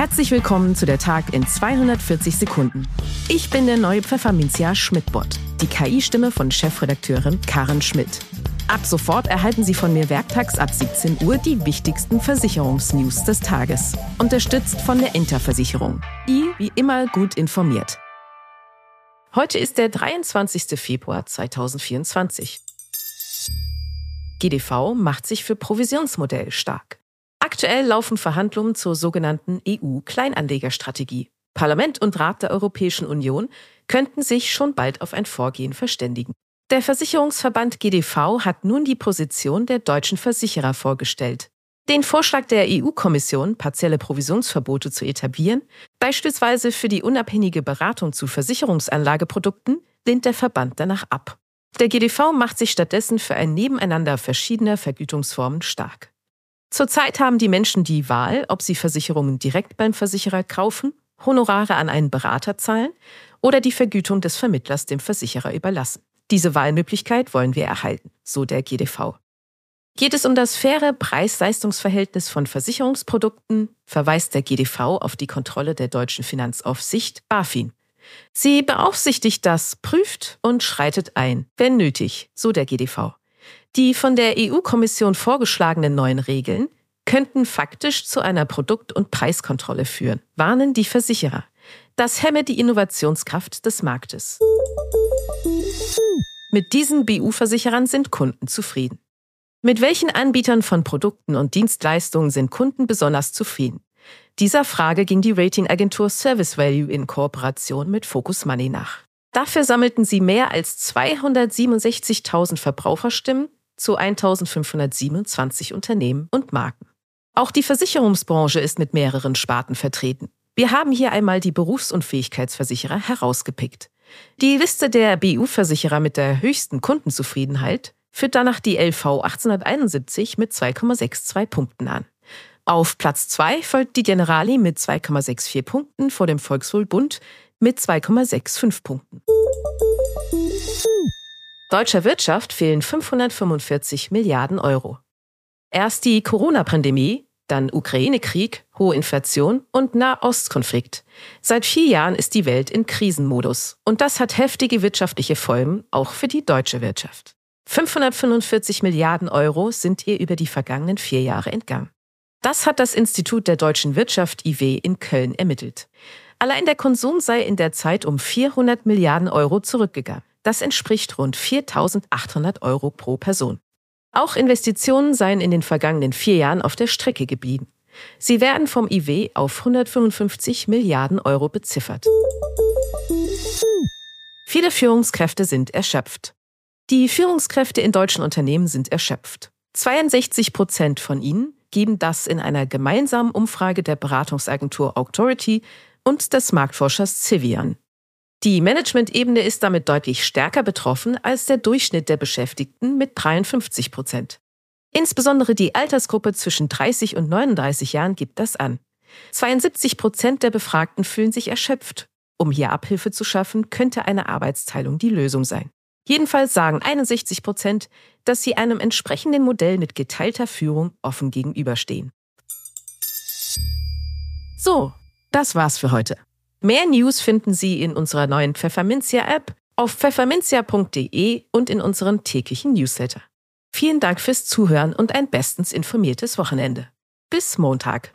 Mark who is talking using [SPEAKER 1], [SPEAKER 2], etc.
[SPEAKER 1] Herzlich willkommen zu der Tag in 240 Sekunden. Ich bin der neue Pfefferminzia Schmidt-Bot, die KI-Stimme von Chefredakteurin Karen Schmidt. Ab sofort erhalten Sie von mir werktags ab 17 Uhr die wichtigsten Versicherungsnews des Tages. Unterstützt von der Interversicherung. I wie immer gut informiert. Heute ist der 23. Februar 2024. GDV macht sich für Provisionsmodell stark. Aktuell laufen Verhandlungen zur sogenannten EU-Kleinanlegerstrategie. Parlament und Rat der Europäischen Union könnten sich schon bald auf ein Vorgehen verständigen. Der Versicherungsverband GDV hat nun die Position der deutschen Versicherer vorgestellt. Den Vorschlag der EU-Kommission, partielle Provisionsverbote zu etablieren, beispielsweise für die unabhängige Beratung zu Versicherungsanlageprodukten, lehnt der Verband danach ab. Der GDV macht sich stattdessen für ein Nebeneinander verschiedener Vergütungsformen stark. Zurzeit haben die Menschen die Wahl, ob sie Versicherungen direkt beim Versicherer kaufen, Honorare an einen Berater zahlen oder die Vergütung des Vermittlers dem Versicherer überlassen. Diese Wahlmöglichkeit wollen wir erhalten, so der GDV. Geht es um das faire Preis-Leistungs-Verhältnis von Versicherungsprodukten, verweist der GDV auf die Kontrolle der deutschen Finanzaufsicht BaFin. Sie beaufsichtigt das, prüft und schreitet ein, wenn nötig, so der GDV. Die von der EU-Kommission vorgeschlagenen neuen Regeln könnten faktisch zu einer Produkt- und Preiskontrolle führen, warnen die Versicherer. Das hemme die Innovationskraft des Marktes. Mit diesen BU-Versicherern sind Kunden zufrieden. Mit welchen Anbietern von Produkten und Dienstleistungen sind Kunden besonders zufrieden? Dieser Frage ging die Ratingagentur Service Value in Kooperation mit Focus Money nach. Dafür sammelten sie mehr als 267.000 Verbraucherstimmen zu 1527 Unternehmen und Marken. Auch die Versicherungsbranche ist mit mehreren Sparten vertreten. Wir haben hier einmal die Berufsunfähigkeitsversicherer herausgepickt. Die Liste der BU-Versicherer mit der höchsten Kundenzufriedenheit führt danach die LV 1871 mit 2,62 Punkten an. Auf Platz 2 folgt die Generali mit 2,64 Punkten vor dem Volkswohlbund mit 2,65 Punkten. Deutscher Wirtschaft fehlen 545 Milliarden Euro. Erst die Corona-Pandemie, dann Ukraine-Krieg, hohe Inflation und Nahostkonflikt. Seit vier Jahren ist die Welt in Krisenmodus. Und das hat heftige wirtschaftliche Folgen, auch für die deutsche Wirtschaft. 545 Milliarden Euro sind ihr über die vergangenen vier Jahre entgangen. Das hat das Institut der deutschen Wirtschaft IW in Köln ermittelt. Allein der Konsum sei in der Zeit um 400 Milliarden Euro zurückgegangen. Das entspricht rund 4.800 Euro pro Person. Auch Investitionen seien in den vergangenen vier Jahren auf der Strecke geblieben. Sie werden vom IW auf 155 Milliarden Euro beziffert. Viele Führungskräfte sind erschöpft. Die Führungskräfte in deutschen Unternehmen sind erschöpft. 62 Prozent von ihnen geben das in einer gemeinsamen Umfrage der Beratungsagentur Authority und des Marktforschers Civian. Die Management-Ebene ist damit deutlich stärker betroffen als der Durchschnitt der Beschäftigten mit 53 Prozent. Insbesondere die Altersgruppe zwischen 30 und 39 Jahren gibt das an. 72 Prozent der Befragten fühlen sich erschöpft. Um hier Abhilfe zu schaffen, könnte eine Arbeitsteilung die Lösung sein. Jedenfalls sagen 61 Prozent, dass sie einem entsprechenden Modell mit geteilter Führung offen gegenüberstehen. So, das war's für heute. Mehr News finden Sie in unserer neuen Pfefferminzia-App, auf pfefferminzia.de und in unserem täglichen Newsletter. Vielen Dank fürs Zuhören und ein bestens informiertes Wochenende. Bis Montag.